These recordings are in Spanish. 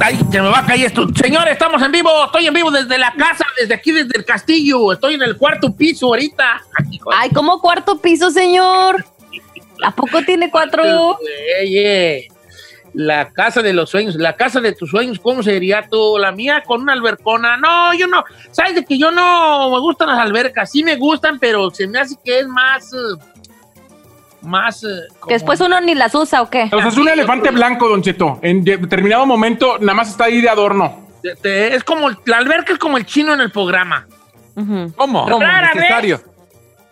Ay, se me va a caer esto. Señores, estamos en vivo. Estoy en vivo desde la casa, desde aquí, desde el castillo. Estoy en el cuarto piso ahorita. Aquí, Ay, ¿cómo cuarto piso, señor? ¿A poco tiene cuatro? Oye, la casa de los sueños, la casa de tus sueños, ¿cómo sería tú? La mía con una albercona. No, yo no. ¿Sabes de que yo no me gustan las albercas? Sí me gustan, pero se me hace que es más. eh, más. eh, como- Que después uno ni las usa o qué. O sea, es un elefante blanco, Don Cheto. En determinado momento, nada más está ahí de adorno. te- te- es como. La alberca es como el chino en el programa. ¿Cómo? ¿Cómo? Rara Necesario.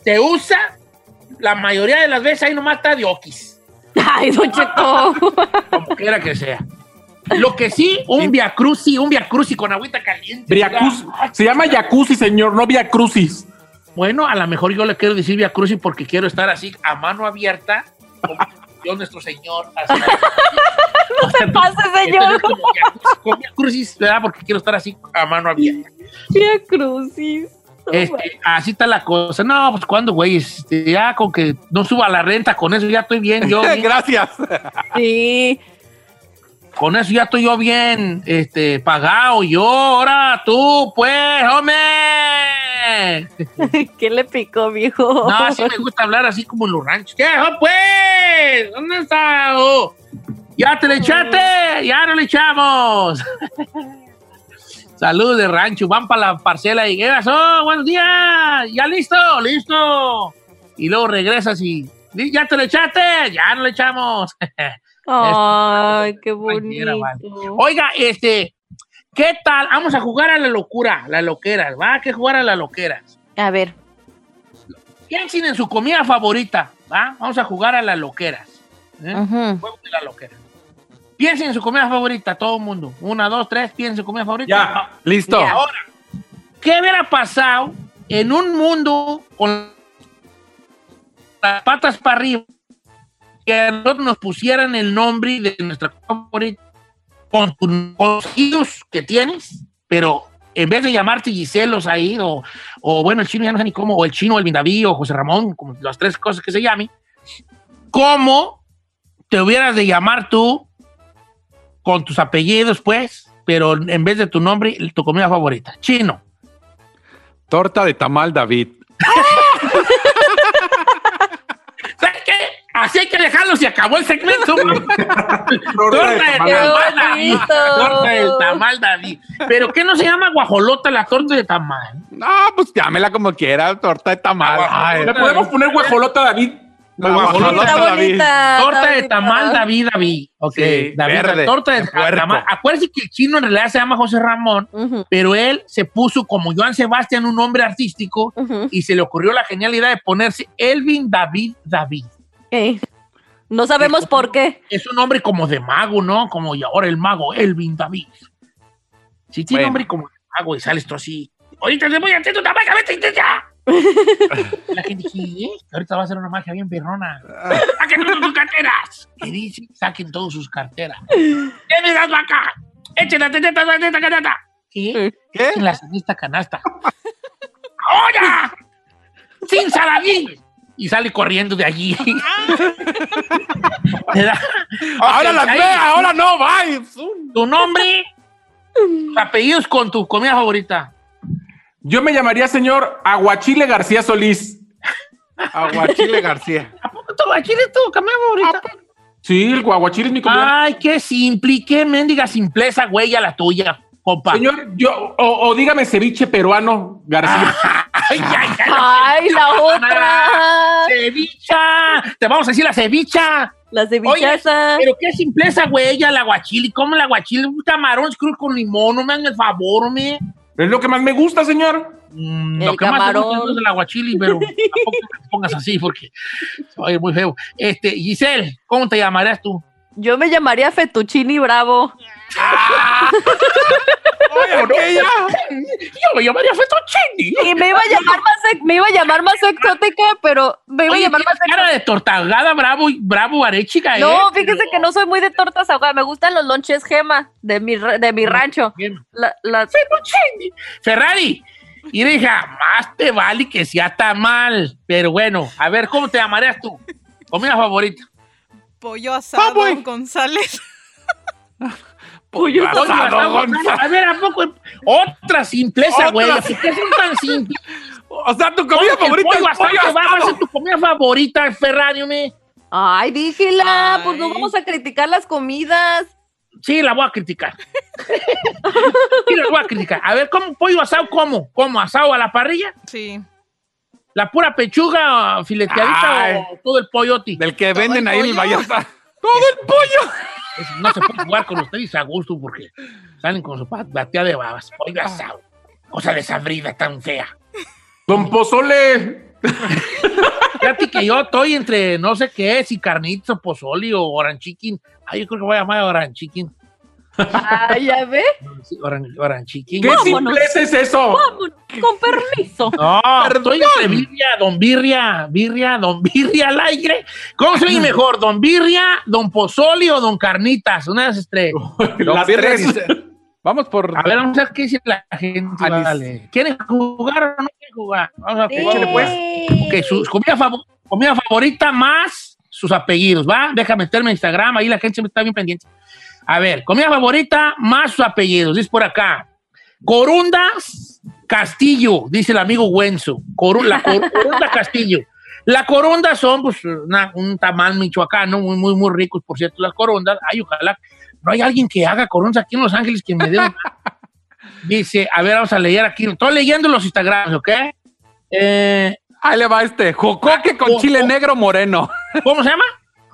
Se usa, la mayoría de las veces ahí nomás está de okis. Ay, Don Cheto. Como quiera que sea. Lo que sí, un via cruci, un via cruci con agüita caliente. Briacuz. Se llama jacuzzi, señor, no via crucis. Bueno, a lo mejor yo le quiero decir via cruci porque quiero estar así a mano abierta. Como Dios nuestro Señor. así. No se pase, señor. Via crucis, con via crucis, ¿verdad? Porque quiero estar así a mano abierta. Vía crucis. Este, así está la cosa. No, pues cuando, güey, este, ya con que no suba la renta, con eso ya estoy bien. Yo, bien. Gracias. Sí. Con eso ya estoy yo bien este, pagado. Yo, ahora tú, pues, hombre. ¿Qué le picó, viejo? No, sí me gusta hablar así como en los ranchos. ¿Qué, pues? ¿Dónde está? Oh, ¿Ya te le echaste? Ya no le echamos. Saludos de rancho. Van para la parcela y ¿qué pasó? Buenos días. ¿Ya listo? Listo. Y luego regresas y ¿ya te le echaste? Ya no le echamos. Ay, qué bonito. vale. Oiga, este, ¿qué tal? Vamos a jugar a la locura, la loqueras, ¿va? ¿A qué jugar a la loqueras? A ver. Piensen en su comida favorita, ¿va? Vamos a jugar a las loqueras. ¿eh? Juego de la loquera. Piensen en su comida favorita, todo el mundo. Una, dos, tres, piensen en su comida favorita. Ya. Listo. Ya. Ahora, ¿qué hubiera pasado en un mundo con las patas para arriba que a nosotros nos pusieran el nombre de nuestra comida favorita con tus hijos que tienes, pero en vez de llamarte Giselos ahí, o, o bueno, el chino ya no sé ni cómo, o el chino, el David o José Ramón, como las tres cosas que se llame, ¿cómo te hubieras de llamar tú con tus apellidos, pues, pero en vez de tu nombre, tu comida favorita? Chino. Torta de tamal, David. ¿Sabes qué? Así hay que dejarlo, se acabó el segmento. Torta de tamal. David. Torta del tamal, David. ¿Pero qué no se llama guajolota la torta de tamal? No, pues llámela como quiera, torta de tamal. Ay, Le podemos poner guajolota, David. la guajolota Está David. bonita. Torta está de bonita. tamal, David, David. Ok, Sí, David, verde, torta de de tamal. Acuérdense que el chino en realidad se llama José Ramón, pero él se puso como Joan Sebastián un nombre artístico y se le ocurrió la genial idea de ponerse Elvin David David. Eh, No sabemos por qué. Es un nombre como de mago, ¿no? Como y ahora el mago Elvin David. Si tiene Bueno. nombre como de mago y sales tú así. Ahorita te voy a hacer tu magia, vete ya. La gente dice, ¿eh? Ahorita va a ser una magia bien perrona. ¡Saquen todas sus carteras! ¿Qué dice? Saquen todas sus carteras. ¿Qué me das acá? Echen la teteta, la teteta, canasta. ¿Qué? ¿Qué? En la esta canasta. ¡Ahora! ¡Sin Saladín! Y sale corriendo de allí. Ahora las ve, ahora no, bye. Tu nombre, apellidos con tu comida favorita. Yo me llamaría señor Aguachile García Solís. Aguachile García. ¿A poco tu chile es tu comida favorita? Sí, el aguachile es mi comida. Ay, qué simple qué mendiga simpleza, güey, a la tuya, compa. Señor, yo, o, o dígame ceviche peruano García. Ay, ay, ay, Ay, la otra. Cevicha. Te vamos a decir la cevicha. La Oye, cevichaza. pero qué simpleza, güey, el aguachile. ¿Cómo el aguachile? Un camarón cruz con limón, no me hagan el favor, me. Es lo que más me gusta, señor. Mm, El lo que más te camarón. gusta es el aguachile, pero tampoco te pongas así porque oye, muy feo. Este, Giselle, ¿cómo te llamarías tú? Yo me llamaría Fettuccini Bravo. Oye, ¿por qué ya? Yo me llamaría fettuccine. Y me iba a llamar más, me iba a llamar más exótica, pero me iba Oye, a llamar más cara de tortagada, bravo, y- bravo, arechica, ¿eh? No, fíjese que no soy muy de tortas ahogadas. Me gustan los lonches gema de mi, de mi rancho. La- las- Fettuccine. Ferrari. Y dije, más te vale que sea tan mal. Pero bueno, a ver, ¿cómo te llamarías tú? Comida favorita. Pollo asado. González. Pollo Pollo asado, Gonzalo. A ver, ¿a poco? Otra simpleza, güey. ¿Por qué son tan simples? O sea, tu ¿Cómo comida favorita pollo es asado pollo que va a asado. ser tu comida favorita, Ferrario, me? Ay, dígela, pues no vamos a criticar las comidas. Sí, la voy a criticar. sí, la voy a criticar. A ver, ¿cómo pollo asado? ¿Cómo? ¿Cómo? ¿Asado a la parrilla? Sí. ¿La pura pechuga fileteadita Ay. o todo el pollote? Del que venden ahí en el. Vallarta. Todo el pollo. Es- no se puede jugar con ustedes a gusto porque salen con su batea de babas. Pollo asado. Cosa desabrida tan fea. Don Pozole. Fíjate que yo estoy entre no sé qué, si carnitas o pozole o orange chicken. Ay, yo creo que voy a llamar orange Ay, ya ve. Chicken. ¿Qué Vámonos. simpleza es eso? Vámonos, con permiso. No, estoy entre birria, don birria, birria, don birria al aire. ¿Cómo se oye mejor, don birria, don pozole o don carnitas? Una de esas tres. Las tres. dice- Vamos por. A ver, vamos a ver qué dice la gente. Anis. Vale. ¿Quieren jugar o no quieren jugar? Vamos a jugar. Échale, pues. Ok, su comida, fav- comida favorita más sus apellidos, ¿va? Deja meterme en Instagram, ahí la gente siempre está bien pendiente. A ver, comida favorita más sus apellidos, dice por acá. Corundas Castillo, dice el amigo Wenzo. Coru- la cor- Corunda Castillo. La corunda son pues, una- un tamal michoacano, muy, muy, muy ricos, por cierto, las corundas. Ay, ojalá. No hay alguien que haga corundas aquí en Los Ángeles que me dé una. Dice, a ver, vamos a leer aquí. Estoy leyendo los Instagrams, ¿ok? Eh, Ahí le va este. Jocoque con Jo- chile negro moreno. ¿Cómo se llama?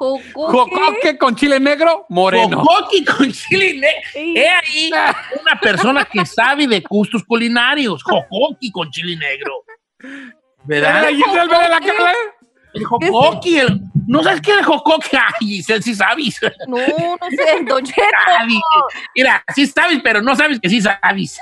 Jocoque. Jocoque con chile negro moreno. Jocoqui con chile negro. Sí. He ahí una persona que sabe de gustos culinarios. Jocoqui con chile negro. ¿Verdad? Giselle, vele la cara. El jocoqui. el- ¿No sabes qué es el jocoqui? Ay, Giselle, sí sabes. No, no sé, Don Cheto. Mira, sí sabes, pero no sabes que sí sabes.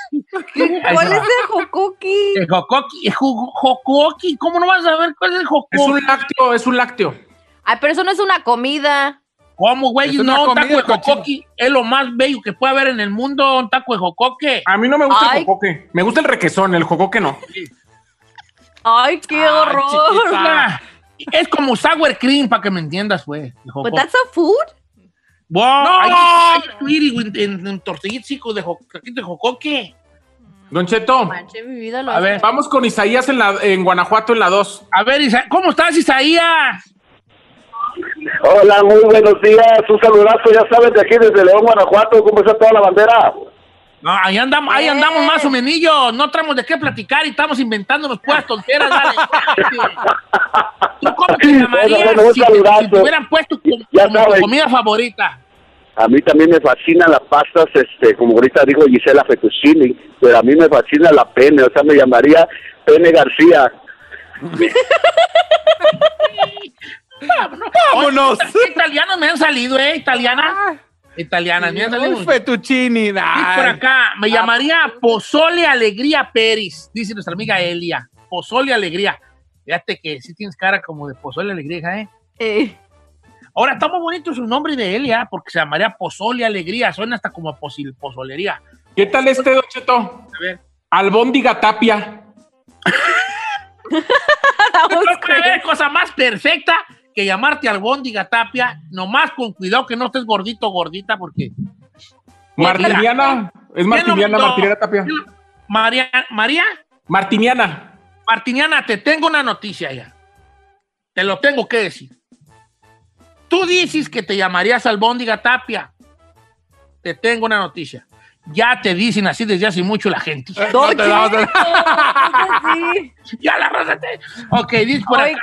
¿Cuál es el jocoqui? El jocoqui. El. ¿Cómo no vas a saber cuál es el jocoqui? Es un lácteo, es un lácteo. Ay, pero eso no es una comida. ¿Cómo, güey? Es No, un taco de jocoqui es lo más bello que puede haber en el mundo, un taco de jocoque. A mí no me gusta Ay. el jocoque. Me gusta el requesón, el jocoque no. Ay, qué Ay, horror. chiquita. Es como sour cream, para que me entiendas, güey. But that's a food? Wow, ¡No! en, en tortillitas de, de jocoque. Don Cheto, Manche, mi vida lo A ver. vamos con Isaías en, la, en Guanajuato en la 2. A ver, Isa- ¿cómo estás, Isaías? Hola, muy buenos días. Un saludazo, ya sabes, de aquí desde León, Guanajuato. ¿Cómo está toda la bandera? No, ahí andamos, ahí andamos más o menos. No traemos de qué platicar y estamos inventándonos puras tonteras, dale. ¿Tú cómo te llamarías Bueno, bueno, un si, te, saludazo. si te hubieran puesto como, Ya como tu comida favorita? A mí también me fascinan las pastas, este, como ahorita dijo Gisela Fettuccini, pero a mí me fascina la pene, o sea, me llamaría Pene García. Vámonos. ¿Qué italianos me han salido, eh? Italiana. Italianas, me han salido. Un fettuccini. Por acá, me llamaría Pozole Alegría Pérez, dice nuestra amiga Elia. Pozole Alegría. Fíjate que sí tienes cara como de Pozole Alegría, ¿eh? Eh, Ahora está muy bonito su nombre de Elia, porque se llamaría Pozole Alegría. Suena hasta como posil, pozolería. ¿Qué tal este, Don Cheto? A ver. Albóndiga Tapia. No puede haber cosa más perfecta que llamarte Albóndiga Tapia, nomás con cuidado que no estés gordito o gordita, porque Martiniana. Es Martiniana, No, Martiniana Tapia. María, María Martiniana. Martiniana, te tengo una noticia ya. Te lo tengo que decir. Tú dices que te llamarías Albóndiga Tapia. Te tengo una noticia. Ya te dicen así desde hace mucho la gente. No damos- Cheto, sí. Ya la te... Ok, dice por acá.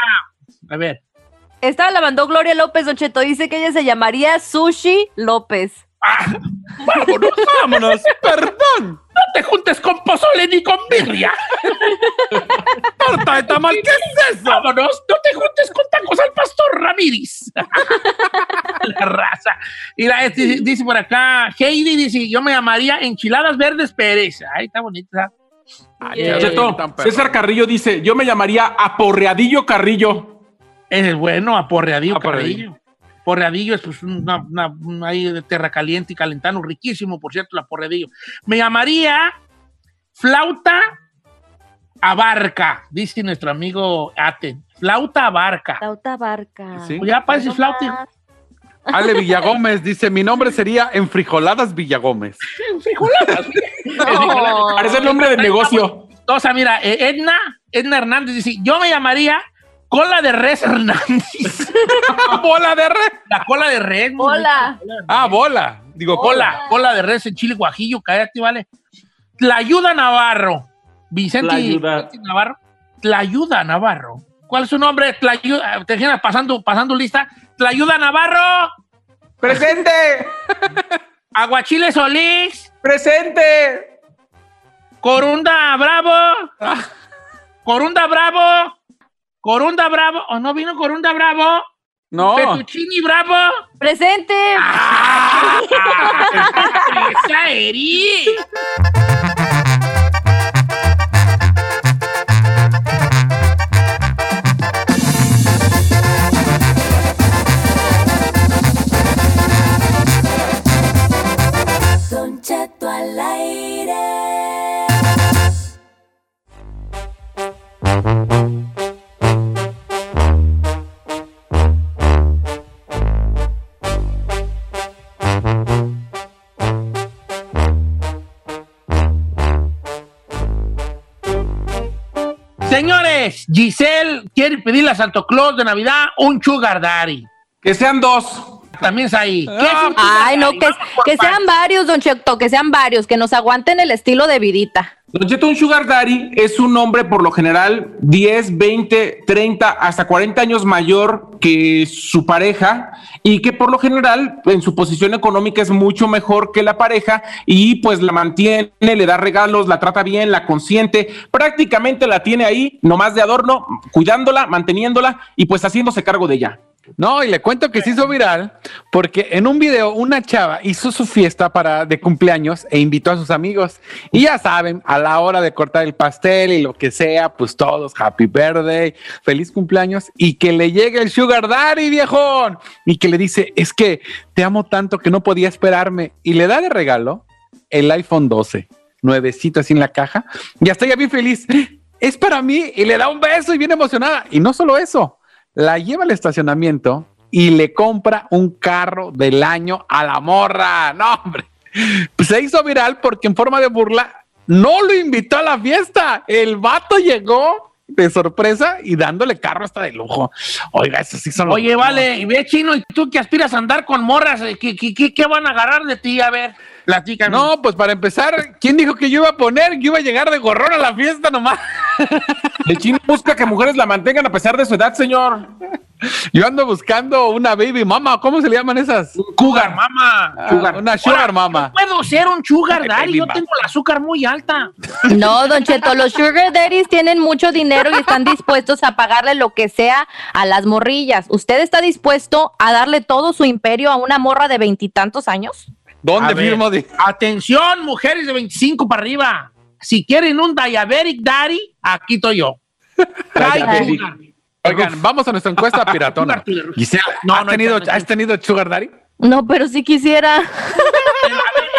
A ver. Esta la mandó Gloria López, Don Cheto. Dice que ella se llamaría Sushi López. Ah, vámonos. Vámonos. Perdón. No te juntes con pozole ni con birria. Torta de tamal. ¿Qué es eso? Vámonos. No te juntes con tacos al pastor Ramírez. la raza. Mira, este, dice por acá, Heidi dice, yo me llamaría Enchiladas Verdes Pérez. Ay, está bonita. Ay, Yeah. Cheto. César Carrillo dice, yo me llamaría Aporreadillo Carrillo. Ese es bueno, aporreadillo, Aporreadillo. Porreadillo es pues una, una- una ahí de terra caliente y calentano, riquísimo, por cierto, el aporreadillo. Me llamaría Flauta Abarca, dice nuestro amigo Aten. Flauta Abarca. Flauta barca. Sí. Pues ya parece flauta. Ale Villagómez dice, mi nombre sería Enfrijoladas Villagómez. No. Parece el nombre del negocio. O sea, mira, eh, Edna, Edna Hernández dice, yo me llamaría Cola de Res Hernández. bola de red. La cola de res. ¿no? Hola. Ah, bola. Digo, cola. Cola, cola de res en chile guajillo, cállate, vale. Tlayuda Navarro. Vicente, Tlayuda. Vicente Navarro. Tlayuda Navarro. ¿Cuál es su nombre? Tlayuda, te imaginas pasando, pasando lista. Tlayuda Navarro. ¡Presente! Aguachile Solís. ¡Presente! Corunda Bravo. Corunda Bravo. Corunda Bravo. ¿O no vino Corunda Bravo? No. Fettuccini Bravo. Presente. ¡Ah! ¡Esa Señores, Giselle quiere pedirle a Santo Claus de Navidad un sugar daddy. Que sean dos. También es ahí. ¿Qué es un sugar Ay, no, que, sean varios, Don Cheto, que sean varios, que nos aguanten el estilo de vidita. Don Cheto, un sugar daddy es un hombre por lo general 10, 20, 30, hasta 40 años mayor que su pareja y que por lo general en su posición económica es mucho mejor que la pareja y pues la mantiene, le da regalos, la trata bien, la consiente, prácticamente la tiene ahí nomás de adorno, cuidándola, manteniéndola y pues haciéndose cargo de ella. No, y le cuento que se hizo viral porque en un video una chava hizo su fiesta para de cumpleaños e invitó a sus amigos. Y ya saben, a la hora de cortar el pastel y lo que sea, pues todos happy birthday, feliz cumpleaños y que le llegue el sugar daddy, viejón, y que le dice, "Es que te amo tanto que no podía esperarme" y le da de regalo el iPhone 12, nuevecito así en la caja, y hasta ella bien feliz. Es para mí y le da un beso y bien emocionada. Y no solo eso, la lleva al estacionamiento y le compra un carro del año a la morra. No, hombre. Pues se hizo viral porque en forma de burla no lo invitó a la fiesta. El vato llegó de sorpresa y dándole carro hasta de lujo. Oiga, eso sí son los- Oye, vale, y ve chino, ¿y tú que aspiras a andar con morras? eh, ¿Qué, qué, qué- qué van a agarrar de ti? A ver, platícame. No, pues para empezar, ¿quién dijo que yo iba a poner? Que iba a llegar de gorrón a la fiesta nomás. El chino busca que mujeres la mantengan a pesar de su edad, señor. Yo ando buscando una baby mama. ¿Cómo se le llaman esas? Cougar, mamá. Ah, Una sugar Ahora, mama. Puedo ser un sugar daddy, yo mama. tengo el azúcar muy alta. No, Don Cheto, los sugar daddies tienen mucho dinero y están dispuestos a pagarle lo que sea a las morrillas. ¿Usted está dispuesto a darle todo su imperio a una morra de veintitantos años? ¿Dónde firmo? Atención, mujeres de 25 para arriba. Si quieren un diabetic daddy, aquí estoy yo. Oigan, vamos a nuestra encuesta piratona. Gisela, No, ¿has, no, tenido, no, no. ¿has tenido sugar daddy? No, pero sí quisiera.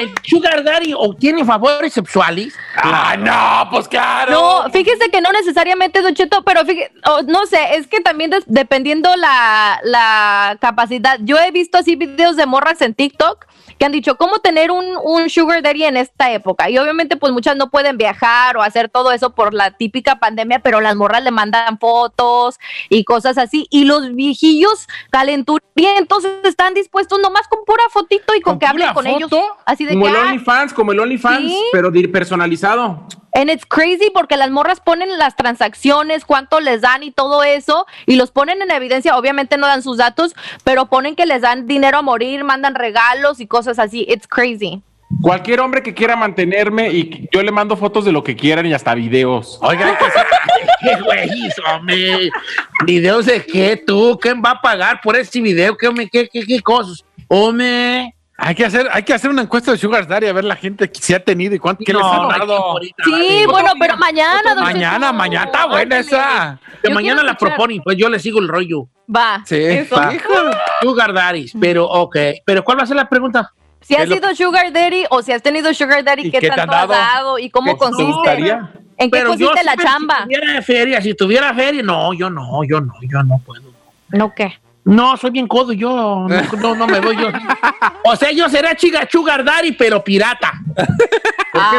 ¿El sugar daddy obtiene favores sexuales? Ah, no, pues claro. No, fíjese que no necesariamente, Don Cheto, pero fíjese, oh, no sé, es que también des- dependiendo la, la capacidad. Yo he visto así videos de morras en TikTok que han dicho cómo tener un, un sugar daddy en esta época. Y obviamente pues muchas no pueden viajar o hacer todo eso por la típica pandemia, pero las morras le mandan fotos y cosas así. Y los viejillos calenturientos están dispuestos nomás con pura fotito y con, ¿Con que hablen con ellos. Así de Como que, el ah, OnlyFans, como el OnlyFans, Sí. pero personalizado. And it's crazy porque las morras ponen las transacciones, cuánto les dan y todo eso, y los ponen en evidencia. Obviamente no dan sus datos, pero ponen que les dan dinero a morir, mandan regalos y cosas así. It's crazy. Cualquier hombre que quiera mantenerme y yo le mando fotos de lo que quieran y hasta videos. Oigan. ¿Qué güey, hombre? ¿Videos de qué tú? ¿Quién va a pagar por este video? ¿Qué, hombre? ¿Qué, qué, qué cosas? Hombre. Hay que hacer, hay que hacer una encuesta de sugar daddy a ver la gente que se ha tenido y cuánto qué les No, han dado. ahorita, Sí, bueno, pero mañana, Mañana, mañana está buena esa. Que mañana la escuchar. proponen, pues yo le sigo el rollo. Va. Sí, eso. hijo. Sugar daddies, pero ok. ¿Pero cuál va a ser la pregunta? Si has ¿Qué es lo- sido sugar daddy o si has tenido sugar daddy, ¿Y ¿qué, qué te tanto han has dado? y cómo ¿Qué te consiste? ¿En qué Pero consiste la chamba? Si tuviera feria, si tuviera feria, no, yo no, yo no, yo no puedo. ¿No qué? No, soy bien codo yo. No, no, no me voy yo. O sea, yo seré chiga sugar daddy, pero pirata.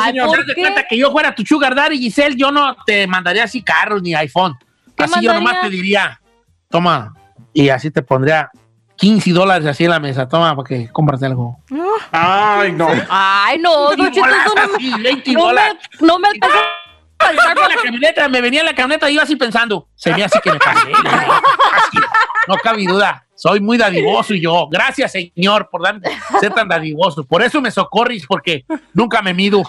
Señor? ¿por ¿Te das de qué? cuenta que yo fuera tu sugar daddy, Giselle? Yo no te mandaría así carros ni iPhone. ¿Qué Así yo nomás te diría, toma, y así te pondría 15 dólares así en la mesa. Toma, para que compras algo. Ay, no. Ay, no, no me, así, 20 no me, no me alcanza. Salgo de la camioneta, me venía en la camioneta y iba así pensando, se me hace que me pasé. Así, no cabe duda. Soy muy dadivoso y yo. Gracias, señor, por ser tan dadivoso. Por eso me socorris, porque nunca me mido.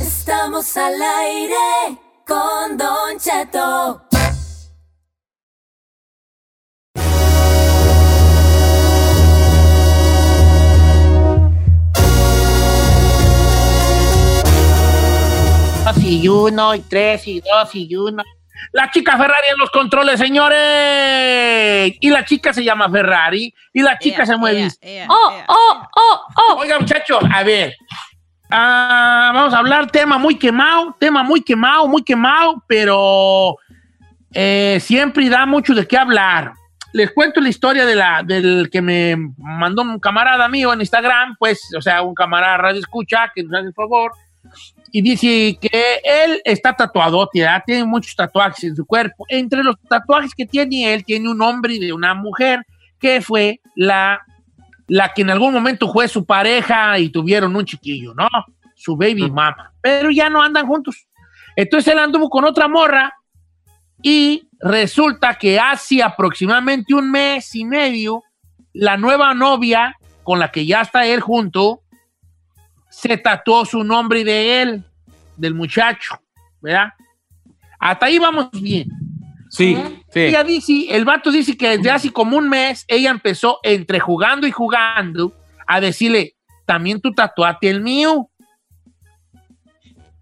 Estamos al aire con Don Cheto. Y uno, y tres, y dos, y uno. La chica Ferrari en los controles, señores. Y la chica se llama Ferrari. Y la chica se mueve. Oh, oh, oh, oh. Oiga, muchachos, a ver. Ah, vamos a hablar tema muy quemado, tema muy quemado, muy quemado, pero eh, siempre da mucho de qué hablar. Les cuento la historia de la, del que me mandó un camarada mío en Instagram, pues, o sea, un camarada radio escucha, que nos hace el favor, y dice que él está tatuado, tiene muchos tatuajes en su cuerpo. Entre los tatuajes que tiene él, tiene un hombre y de una mujer, que fue la la que en algún momento fue su pareja y tuvieron un chiquillo, ¿no? Su baby mama. Pero ya no andan juntos. Entonces él anduvo con otra morra y resulta que hace aproximadamente un mes y medio, la nueva novia con la que ya está él junto, se tatuó su nombre de él, del muchacho, ¿verdad? Hasta ahí vamos bien. Sí, sí. Ella dice, el vato dice que desde hace como un mes ella empezó entre jugando y jugando a decirle, también tú tatuate el mío.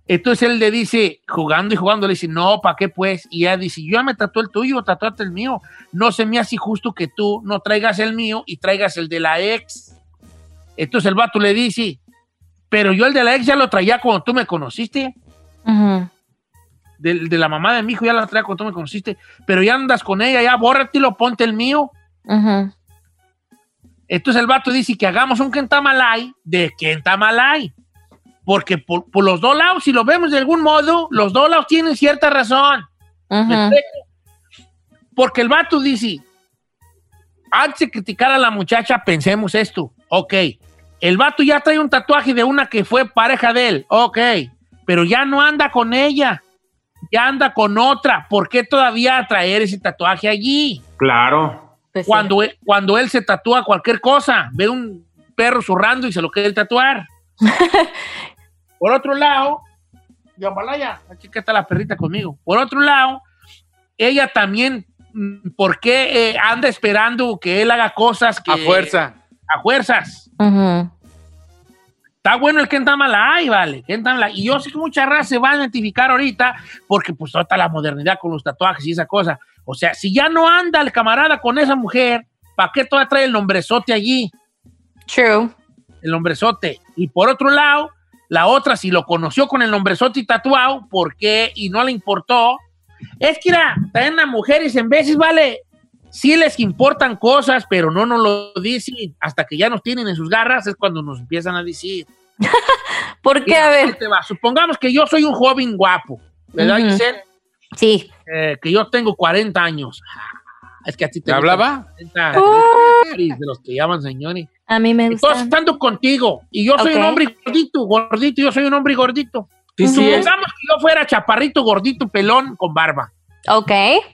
Entonces él le dice, jugando y jugando, le dice, no, ¿para qué pues? Y ella dice, yo ya me tatué el tuyo, tatuate el mío. No se me hace justo que tú no traigas el mío y traigas el de la ex. Entonces el vato le dice, pero yo el de la ex ya lo traía cuando tú me conociste Ujú. de, de la mamá de mi hijo, ya la traía cuando tú me conociste, pero ya andas con ella, ya bórratelo, ponte el mío. Ujú. Entonces el vato dice que hagamos un Kentamalay de Kentamalay. Porque por, por los dos lados, si lo vemos de algún modo, los dos lados tienen cierta razón. Porque el vato dice, antes de criticar a la muchacha, pensemos esto. Ok, el vato ya trae un tatuaje de una que fue pareja de él. Ok, pero ya no anda con ella. Ya anda con otra. ¿Por qué todavía traer ese tatuaje allí? Claro. Pues sí. Cuando él, cuando él se tatúa cualquier cosa, ve un perro zurrando y se lo quiere tatuar. Por otro lado, Yamalaya, aquí que está la perrita conmigo. Por otro lado, ella también, mm, ¿por qué eh, anda esperando que él haga cosas que... A fuerza. A fuerzas. Está bueno el Kentamalay, vale. Kentamalay. Y yo sé que mucha raza se va a identificar ahorita porque pues toda la modernidad con los tatuajes y esa cosa. O sea, si ya no anda el camarada con esa mujer, ¿para qué todavía trae el nombrezote allí? True. el nombrezote. Y por otro lado, la otra, si lo conoció con el nombrezote y tatuado, ¿por qué? Y no le importó. Es que, mira, también a mujeres en veces, vale, sí les importan cosas, pero no nos lo dicen. Hasta que ya nos tienen en sus garras, es cuando nos empiezan a decir. ¿Por qué? A ver. te va. Supongamos que yo soy un joven guapo, ¿verdad. Giselle? Sí. Eh, que yo tengo 40 años. Es que a ti te ¿Te hablaba? 40, Uh. de los que llaman señores. A mí me Entonces, gusta. estando contigo, y yo soy un hombre gordito, gordito, yo soy un hombre gordito. Sí, sí es. Supongamos que yo fuera chaparrito, gordito, pelón, con barba, Ok.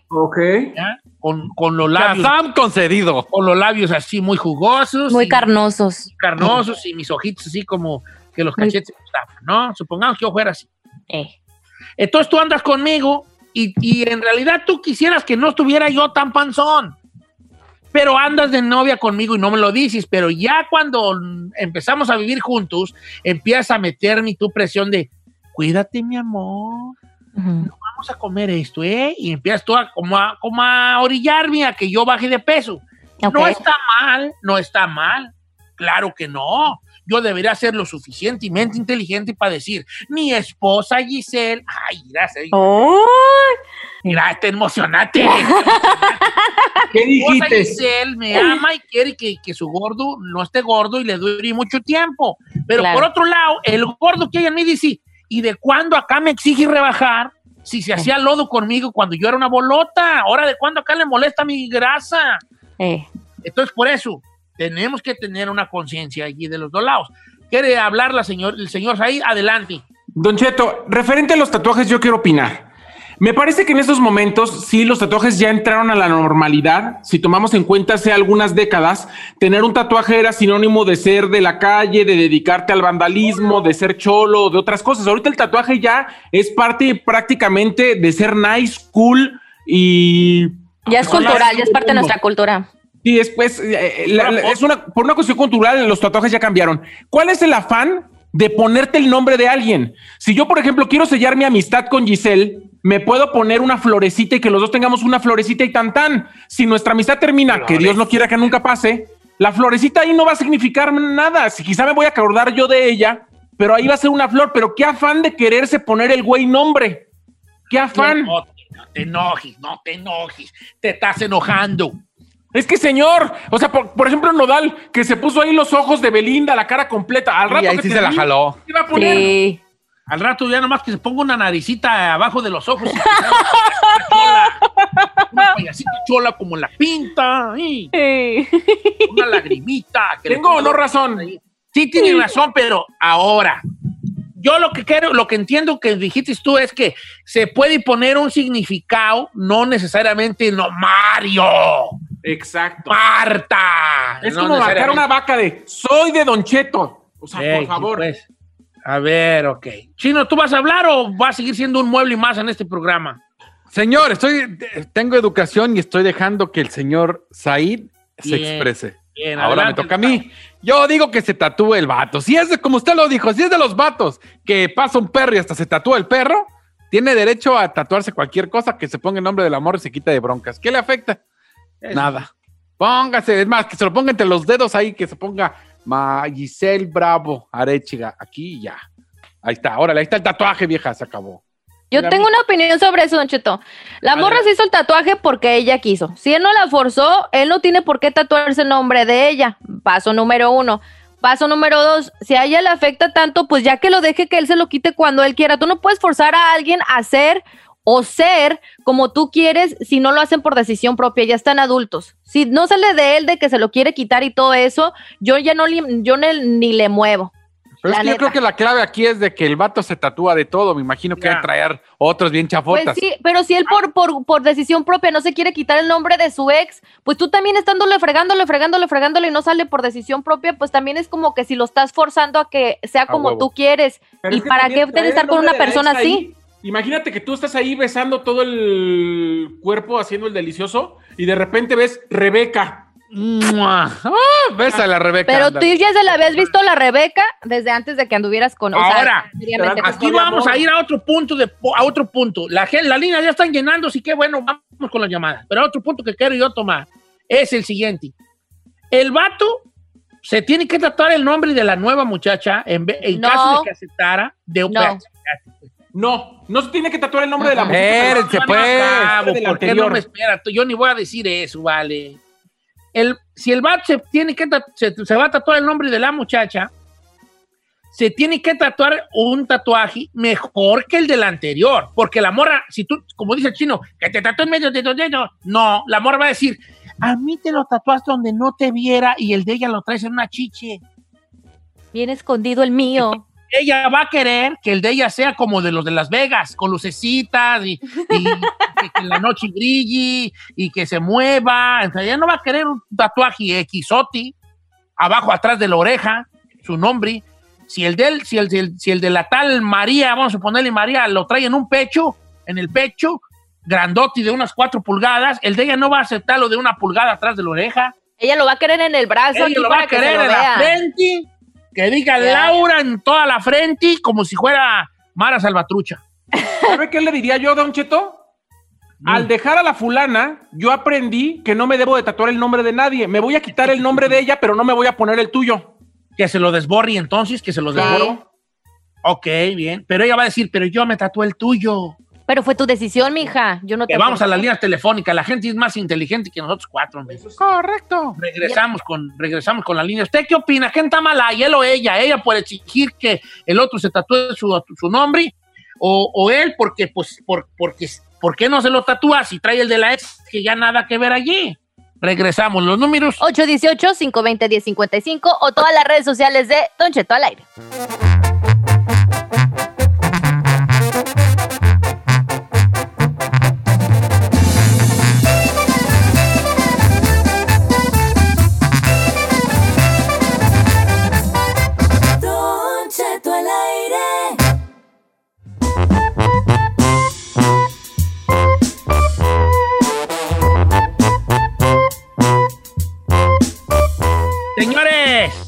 Ok. ¿ya? Con, con los labios, concedido. con los labios así muy jugosos, Muy y carnosos. carnosos, y mis ojitos así como que los Muy- cachetes tapan, ¿no? Supongamos que yo fuera así. Eh. Entonces tú andas conmigo y, y en realidad tú quisieras que no estuviera yo tan panzón. Pero andas de novia conmigo y no me lo dices. Pero ya cuando empezamos a vivir juntos, empiezas a meterme tu presión de, cuídate mi amor, Ujú. Vamos a comer esto, ¿eh? Y empiezas tú a, como, a, como a orillarme a que yo baje de peso. No está mal, no está mal. Claro que no. Yo debería ser lo suficientemente inteligente para decir, mi esposa Giselle, ay, gracias, Oh, mira, te emocionate. ¿Qué Mi esposa dijiste? Giselle me ama y quiere que, que su gordo no esté gordo y le dure mucho tiempo. Pero Claro. por otro lado, el gordo que ella me dice, ¿y de cuándo acá me exige rebajar? Si se hacía lodo conmigo cuando yo era una bolota, ahora de cuándo acá le molesta mi grasa. eh. Entonces, por eso, tenemos que tener una conciencia allí de los dos lados. ¿Quiere hablar la señor, el señor Said? Adelante. Don Cheto, referente a los tatuajes, yo quiero opinar. Me parece que en estos momentos, sí, los tatuajes ya entraron a la normalidad. Si tomamos en cuenta hace algunas décadas, tener un tatuaje era sinónimo de ser de la calle, de dedicarte al vandalismo, de ser cholo, de otras cosas. Ahorita el tatuaje ya es parte prácticamente de ser nice, cool y Ya es cultural, ya es parte de nuestra cultura. Sí, es, pues, eh, la- la- es una, por una cuestión cultural, los tatuajes ya cambiaron. ¿Cuál es el afán de ponerte el nombre de alguien? Si yo, por ejemplo, quiero sellar mi amistad con Giselle, me puedo poner una florecita y que los dos tengamos una florecita y tan tan. Si nuestra amistad termina, que Dios no quiera que nunca pase, la florecita ahí no va a significar nada. Si quizá me voy a acordar yo de ella, pero ahí va a ser una flor. Pero qué afán de quererse poner el güey nombre. Qué afán. No, no te enojes, no te enojes. Te estás enojando. Es que, señor, o sea, por, por ejemplo, Nodal, que se puso ahí los ojos de Belinda, la cara completa. Al rato Y ahí que sí se la jaló. ¿qué va a poner? Sí. Al rato ya nomás que se ponga una naricita abajo de los ojos. y chola. Una payasita chola como la pinta. y Sí. Una lagrimita. que ¿Tengo o no razón? ahí. Sí, tiene razón, pero ahora. Yo lo que quiero, lo que entiendo que dijiste tú es que se puede poner un significado, no necesariamente no Mario, Exacto. Marta. Es no como marcar una vaca de soy de Don Cheto. O sea, por favor. pues. A ver, ok. Chino, ¿tú vas a hablar o va a seguir siendo un mueble más en este programa? Señor, estoy, tengo educación y estoy dejando que el señor Said se Bien, exprese. bien, Ahora adelante, me toca a mí. Yo digo que se tatúe el vato. Si es de, como usted lo dijo, si es de los vatos que pasa un perro y hasta se tatúa el perro, tiene derecho a tatuarse cualquier cosa que se ponga el nombre del amor y se quita de broncas. ¿Qué le afecta? Eso. Nada. Póngase, es más, que se lo ponga entre los dedos ahí, que se ponga Ma Giselle Bravo Arechiga, aquí ya. Ahí está, órale, ahí está el tatuaje, vieja, se acabó. Yo Mira, tengo una opinión sobre eso, Don Cheto. La morra se hizo el tatuaje porque ella quiso. Si él no la forzó, él no tiene por qué tatuarse el nombre de ella. Paso número uno. Paso número dos, si a ella le afecta tanto, pues ya que lo deje que él se lo quite cuando él quiera. Tú no puedes forzar a alguien a ser o ser como tú quieres si no lo hacen por decisión propia, ya están adultos. Si no sale de él de que se lo quiere quitar y todo eso, yo ya no, le- yo ne- ni le muevo. Pero La es que yo creo que la clave aquí es de que el vato se tatúa de todo. Me imagino que va a traer otros bien chafotas. Pues sí, pero si él por, por, por decisión propia no se quiere quitar el nombre de su ex, pues tú también estándole fregándole, fregándole, fregándole y no sale por decisión propia, pues también es como que si lo estás forzando a que sea como huevo. tú quieres. Pero ¿Y para qué estar con una persona así? Imagínate que tú estás ahí besando todo el cuerpo haciendo el delicioso y de repente ves Rebeca. ¡Mua! Ah, bésala, Rebeca. Pero tú ya se la habías visto a la Rebeca desde antes de que anduvieras con o sea, Ahora, seriamente, pero Aquí vamos a ir a otro punto de a otro punto. La, la línea ya están llenando, así que bueno, vamos con las llamadas. Pero otro punto que quiero yo tomar es el siguiente. El vato se tiene que tratar el nombre de la nueva muchacha en, en No. caso de que aceptara de un No. No, no se tiene que tatuar el nombre de la mujer. Espérense, pues. ¿Por qué no me espera? Yo ni voy a decir eso, vale. El, si el vato se tiene que se, se va a tatuar el nombre de la muchacha, se tiene que tatuar un tatuaje mejor que el del anterior. Porque la morra, si tú, como dice el chino, que te tatuó en medio de dos dedos, no, la morra va a decir, a mí te lo tatuaste donde no te viera y el de ella lo traes en una chiche. bien escondido el mío. ella va a querer que el de ella sea como de los de Las Vegas, con lucecitas y, y que, que la noche brille y que se mueva. Sea, ella no va a querer un tatuaje Xoti abajo, atrás de la oreja, su nombre. Si el, de él- si, el, si, el, si el de la tal María, vamos a ponerle María, lo trae en un pecho, en el pecho, grandote de unas cuatro pulgadas, el de ella no va a aceptar lo de una pulgada atrás de la oreja. Ella lo va a querer en el brazo Ella lo va a querer en la frente, que diga Ya. Laura en toda la frente, como si fuera Mara Salvatrucha. ¿Sabe qué le diría yo, Don Cheto? Al dejar a la fulana, yo aprendí que no me debo de tatuar el nombre de nadie. Me voy a quitar el nombre de ella, pero no me voy a poner el tuyo. Que se lo desborre entonces, que se lo desborre. Ok, bien. Pero ella va a decir, pero yo me tatué el tuyo. Pero fue tu decisión, mija. Yo no te Que vamos a las líneas telefónicas. La gente es más inteligente que nosotros cuatro. Correcto. Regresamos con, regresamos con la línea. ¿Usted qué opina? ¿Quién está mala? ¿Él o ella? ¿Ella por exigir que el otro se tatúe su, su nombre? ¿O, o él porque, pues, por, porque, ¿por qué no se lo tatúa si trae el de la ex que ya nada que ver allí? Regresamos. Los números. 818-520-1055 o todas las redes sociales de Don Cheto al aire.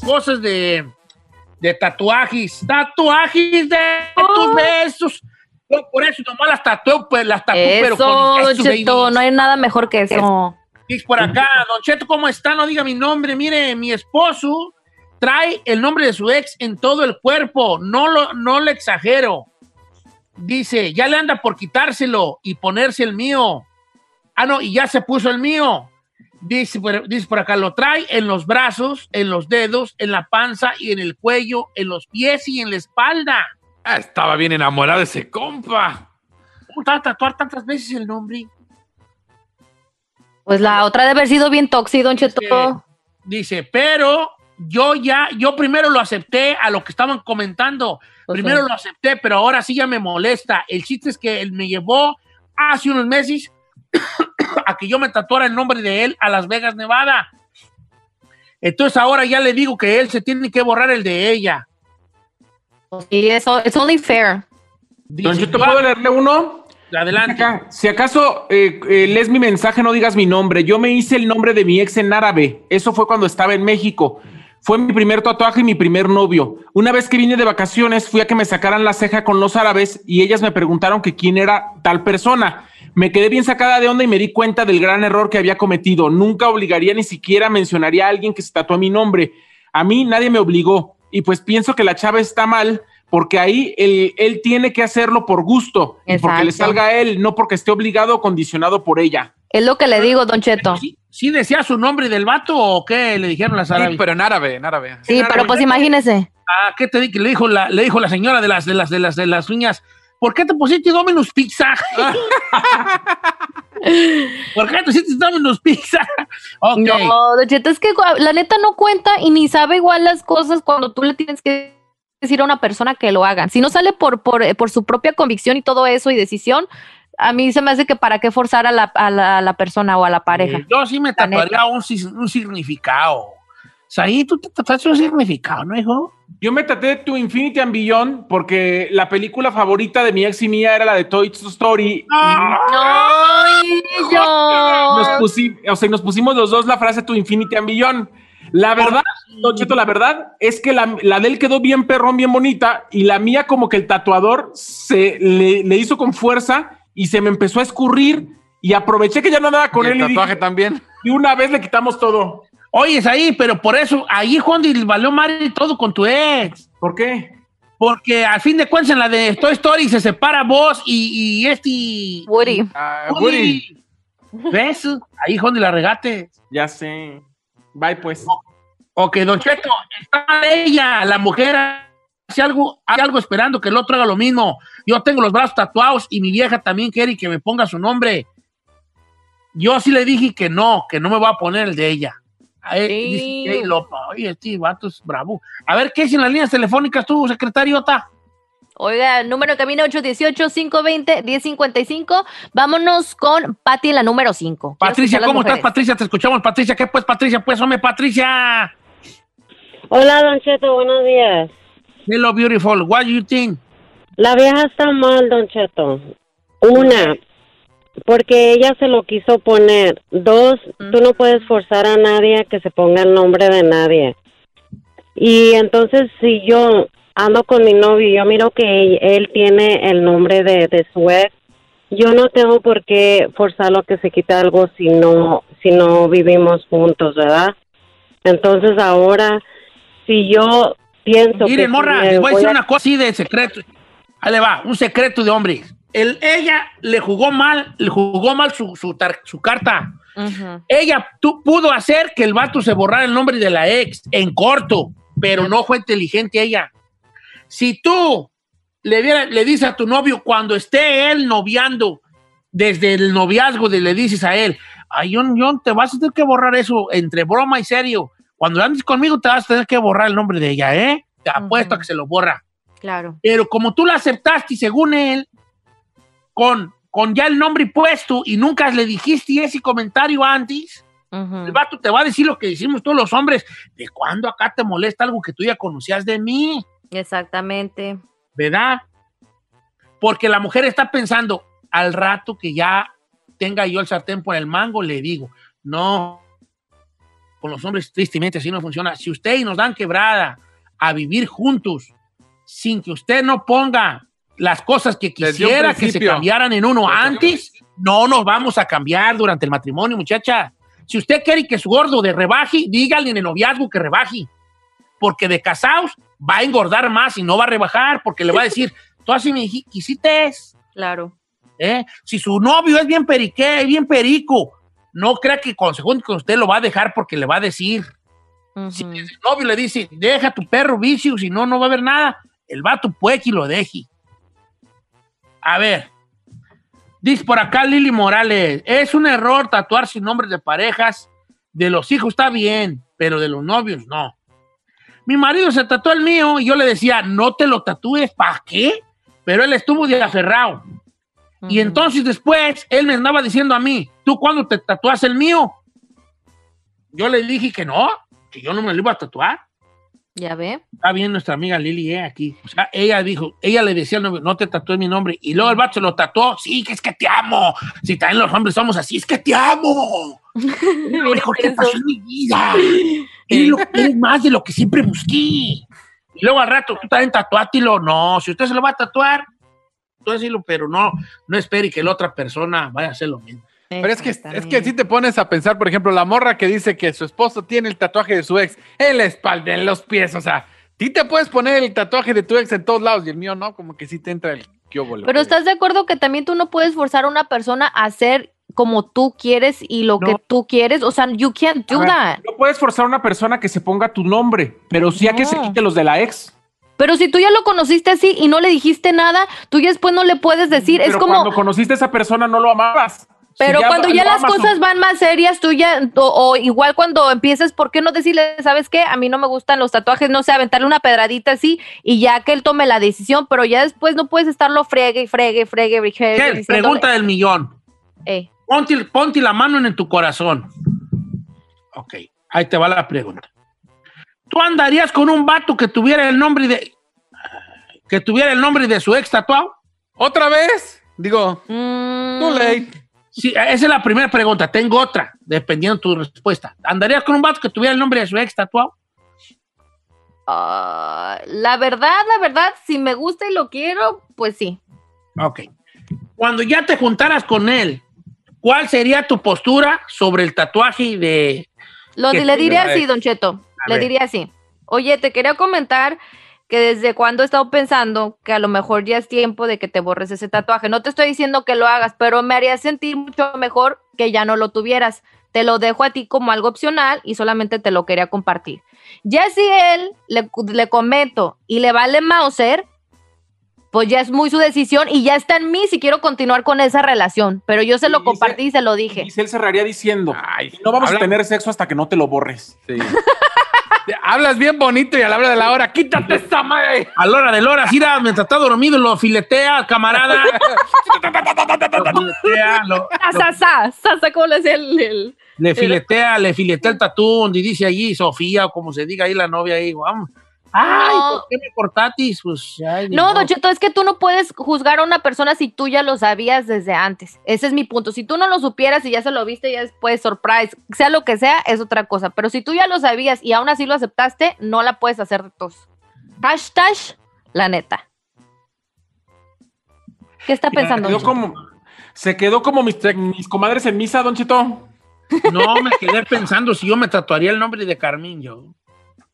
Cosas de, de tatuajes. Tatuajes de tus besos. Yo por eso nomás las tatué, pues las tatué, pero con Don Cheto, no hay nada mejor que eso. Dix por acá, Don Cheto, ¿cómo está? No diga mi nombre. Mire, mi esposo trae el nombre de su ex en todo el cuerpo. No lo, no le exagero. Dice, ya le anda por quitárselo y ponerse el mío. Ah, no, y ya se puso el mío. Dice por, dice por acá, lo trae en los brazos, en los dedos, en la panza y en el cuello, en los pies y en la espalda. Ah, estaba bien enamorado de ese compa. ¿Cómo te va a tatuar tantas veces el nombre? Pues la otra debe haber sido bien tóxico, Don Cheto. Dice, pero yo ya, yo primero lo acepté a lo que estaban comentando. Pues primero sí. lo acepté, pero ahora sí ya me molesta. El chiste es que él me llevó hace unos meses a que yo me tatuara el nombre de él a Las Vegas, Nevada. Entonces ahora ya le digo que él se tiene que borrar el de ella. Y eso, es only fair. Dice, Don yo- ¿puedo leerle uno? Adelante. Acá, si acaso eh, eh, lees mi mensaje, no digas mi nombre. Yo me hice el nombre de mi ex en árabe. Eso fue cuando estaba en México. Fue mi primer tatuaje y mi primer novio. Una vez que vine de vacaciones, fui a que me sacaran la ceja con los árabes y ellas me preguntaron que quién era tal persona. Me quedé bien sacada de onda y me di cuenta del gran error que había cometido. Nunca obligaría ni siquiera mencionaría a alguien que se tatuó mi nombre. A mí nadie me obligó. Y pues pienso que la chava está mal porque ahí él, él tiene que hacerlo por gusto y porque le salga a él, no porque esté obligado o condicionado por ella. Es lo que le digo, Don Cheto. ¿Sí, sí decía su nombre del vato o qué le dijeron las Sí, árabes? pero en árabe, en árabe. Sí, pero pues imagínese. Ah, ¿qué te di que le dijo la, le dijo la señora de las de las de las de las uñas? ¿Por qué te pusiste Domino's Pizza? ¿Por qué te pusiste Domino's Pizza? No, Don Cheto, es que la neta no cuenta y ni sabe igual las cosas cuando tú le tienes que decir a una persona que lo hagan. Si no sale por, por, eh, por su propia convicción y todo eso y decisión, a mí se me hace que para qué forzar a la, a la, a la persona o a la pareja. Yo sí me tatuaría un significado. O sea, ahí tú te tatuaste un significado, ¿no, hijo? Yo me tatué tu Infinity and Beyond porque la película favorita de mi ex y mía era la de Toy Story. ¡Ay, Nos, yo! pusi- o sea, nos pusimos los dos la frase tu Infinity and Beyond. La verdad, Don Cheto, la verdad es que la, la de él quedó bien perrón, bien bonita, y la mía como que el tatuador se le, le hizo con fuerza y se me empezó a escurrir y aproveché que ya no andaba con Y el él y, tatuaje dije, también. y una vez le quitamos todo. Oye, es ahí, pero por eso, ahí Juan y valió y todo con tu ex. ¿Por qué? Porque al fin de cuentas en la de Toy Story se separa vos y, y este... Woody. Ah, Woody. ¿Ves? Ahí Juan la regate. Ya sé. Bye, pues. Ok, Don Cheto, está ella, la mujer hace algo, hace algo esperando que el otro haga lo mismo. Yo tengo los brazos tatuados y mi vieja también quiere que me ponga su nombre. Yo sí le dije que no, que no me va a poner el de ella. Ahí Sí. dice Lopa, oye, este vato es bravo. A ver, ¿qué es en las líneas telefónicas tú, secretariota? Oiga, número de cabina 818-520-1055. Vámonos con Patti en la número 5. Patricia, ¿cómo estás, Patricia? Te escuchamos, Patricia. ¿Qué pues, Patricia? Pues, hombre, Patricia. Hola, Don Cheto, buenos días. Hello, beautiful. What do you think? La vieja está mal, Don Cheto. Una, porque ella se lo quiso poner. Dos, tú no puedes forzar a nadie a que se ponga el nombre de nadie. Y entonces, si yo ando con mi novio y yo miro que él, tiene el nombre de, de su ex, yo no tengo por qué forzarlo a que se quite algo si no, si no vivimos juntos, ¿verdad? Entonces ahora, si yo pienso que... Miren, si morra, les voy a decir a- una cosa así de secreto. Ahí le va, un secreto de hombre. El, ella le jugó mal, le jugó mal su, su, tar- su carta. Ella tú, pudo hacer que el vato se borrara el nombre de la ex en corto, pero no fue inteligente ella. Si tú le, viera- le dices a tu novio cuando esté él noviando, desde el noviazgo, de, le dices a él, ay, John, John, te vas a tener que borrar eso entre broma y serio. Cuando andes conmigo te vas a tener que borrar el nombre de ella, ¿eh? Te apuesto a que se lo borra. Claro. Pero como tú la aceptaste y según él, con, con ya el nombre puesto y nunca le dijiste ese comentario antes, Ujú. el vato te va a decir lo que decimos todos los hombres. ¿De cuándo acá te molesta algo que tú ya conocías de mí? Exactamente. ¿Verdad? Porque la mujer está pensando, al rato que ya tenga yo el sartén por el mango, le digo, no, con los hombres tristemente así no funciona. Si usted y nos dan quebrada a vivir juntos, sin que usted no ponga las cosas que quisiera que se cambiaran en uno antes, no nos vamos a cambiar durante el matrimonio, muchacha. Si usted quiere que su gordo de rebaje, dígale en el noviazgo que rebaje. Porque de casados va a engordar más y no va a rebajar, porque le va a decir, tú así me quisiste. Claro. ¿eh? Si su novio es bien periqué, bien perico, no crea que con segundo con usted lo va a dejar porque le va a decir. Si el novio le dice, deja tu perro vicio, si no, no va a haber nada, el vato puede que lo deje. A ver, dice por acá Lili Morales, es un error tatuar sin nombres de parejas, de los hijos está bien, pero de los novios no. Mi marido se tatuó el mío y yo le decía, no te lo tatúes, ¿para qué? Pero él estuvo de aferrado. Y entonces después él me andaba diciendo a mí, ¿tú cuándo te tatuas el mío? Yo le dije que no, que yo no me lo iba a tatuar. Ya ve. Está bien nuestra amiga Lili, eh, aquí. O sea, ella dijo, ella le decía no te tatúes mi nombre. Y luego el vato se lo tatuó, sí, que es que te amo. Si también los hombres somos así, es que te amo. Lo mejor que pasó en mi vida. Eres, lo- eres más de lo que siempre busqué. Y luego al rato, tú también tatuátelo. No, si usted se lo va a tatuar, tú decirlo, pero no, no espere que la otra persona vaya a hacer lo mismo. Pero es que, es que si te pones a pensar, por ejemplo, la morra que dice que su esposo tiene el tatuaje de su ex en la espalda, en los pies, o sea, ti te puedes poner el tatuaje de tu ex en todos lados y el mío no, como que sí te entra el. Pero estás de acuerdo que también tú no puedes forzar a una persona a hacer como tú quieres y lo que tú quieres. O sea, you can't do ver, that. No puedes forzar a una persona que se ponga tu nombre, pero sí a que se quite los de la ex. Pero si tú ya lo conociste así y no le dijiste nada, tú ya después no le puedes decir. pero es como. cuando conociste a esa persona no lo amabas. Si Pero cuando ya las cosas van más serias, tú ya, o, o igual cuando empieces, ¿por qué no decirle, sabes qué? A mí no me gustan los tatuajes, no sé, aventarle una pedradita así y ya que él tome la decisión, pero ya después no puedes estarlo fregue y fregue, fregue, fregue. ¿Qué? diciéndole, Pregunta del millón. eh, Ponte, ponte la mano en tu corazón. Ok, ahí te va la pregunta. ¿Tú andarías con un vato que tuviera el nombre de que tuviera el nombre de su ex tatuado? ¿Otra vez? Digo, mm, too late. Sí, esa es la primera pregunta. Tengo otra, dependiendo de tu respuesta. ¿Andarías con un vato que tuviera el nombre de su ex tatuado? ah, la verdad, la verdad, si me gusta y lo quiero, pues sí. Ok. Cuando ya te juntaras con él, ¿cuál sería tu postura sobre el tatuaje de... Lo, le diría así. Don Cheto. A Le ver. diría así. Oye, te quería comentar que desde cuando he estado pensando que a lo mejor ya es tiempo de que te borres ese tatuaje. No te estoy diciendo que lo hagas, pero me haría sentir mucho mejor que ya no lo tuvieras. Te lo dejo a ti como algo opcional y solamente te lo quería compartir. Ya si él le, le comento y le vale Mauser, pues ya es muy su decisión y ya está en mí si quiero continuar con esa relación. Pero yo se lo Y dice- compartí y se lo dije. Y él cerraría diciendo, Ay, no vamos habla- a tener sexo hasta que no te lo borres. Sí. Hablas bien bonito y a la hora de la hora, quítate esa madre. A la hora de la hora, mira, mientras está dormido, lo filetea, camarada. lo filetea, lo- Ah, Sasa, Sasa, ¿cómo le decía el- el, le filetea, le filetea el tatú, donde dice allí Sofía, o como se diga ahí la novia ahí, vamos. Ay, No. ¿por qué me cortatis? Pues, ay, No. Don Cheto, es que tú no puedes juzgar a una persona si tú ya lo sabías desde antes. Ese es mi punto. Si tú no lo supieras y ya se lo viste, ya después, surprise, sea lo que sea, es otra cosa. Pero si tú ya lo sabías y aún así lo aceptaste, no la puedes hacer de tos. Hashtag, la neta. ¿Qué está pensando? Como, Se quedó como mis, mis comadres en misa, Don Cheto. No, me quedé pensando si yo me tatuaría el nombre de Carmín, yo.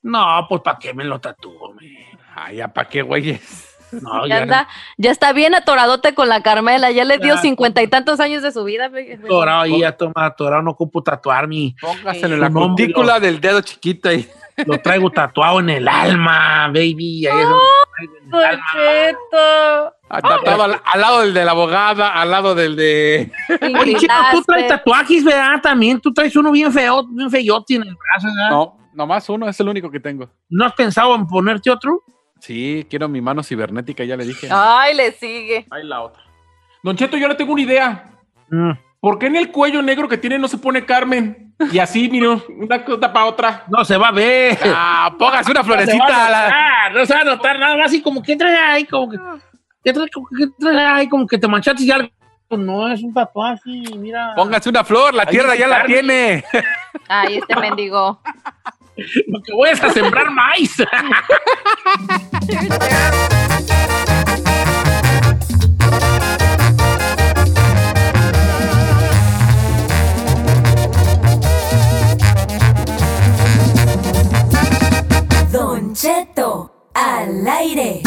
No, pues ¿para qué me lo tatúo? me? Ay, ¿ya para qué, güeyes? No, Ya, ya, anda, ya está bien atoradote con la Carmela, ya le dio cincuenta y tantos años de su vida. güey. atorado ahí, ya toma atorado, no ocupo tatuar mi, Póngaselo en la cutícula del dedo chiquito ahí. lo traigo tatuado en el alma, baby. Ahí es alma. Cheto. Ah, tatuado al, al lado del de la abogada, al lado del de. Oye, Chino, tú traes tatuajes, ¿verdad? También, tú traes uno bien feo, bien feyote en el brazo, ¿verdad? No, nomás uno, es el único que tengo. ¿No has pensado en ponerte otro? Sí, quiero mi mano cibernética, ya le dije. Ay, le sigue. Ahí la otra. Don Cheto, yo le tengo una idea. Mm. ¿Por qué en el cuello negro que tiene no se pone Carmen? Y así, mire, una cosa para otra. No se va a ver. Ah, póngase una No se a florecita. a la- notar, no se va a notar nada más y como que trae ahí, como que, ¿qué trae, como que trae ahí, como que te manchaste y algo. No, es un tatuaje, mira. Póngase una flor, la Ahí tierra ya la tiene. Ay, este mendigo. Lo que voy es a sembrar maíz. Don Cheto al aire.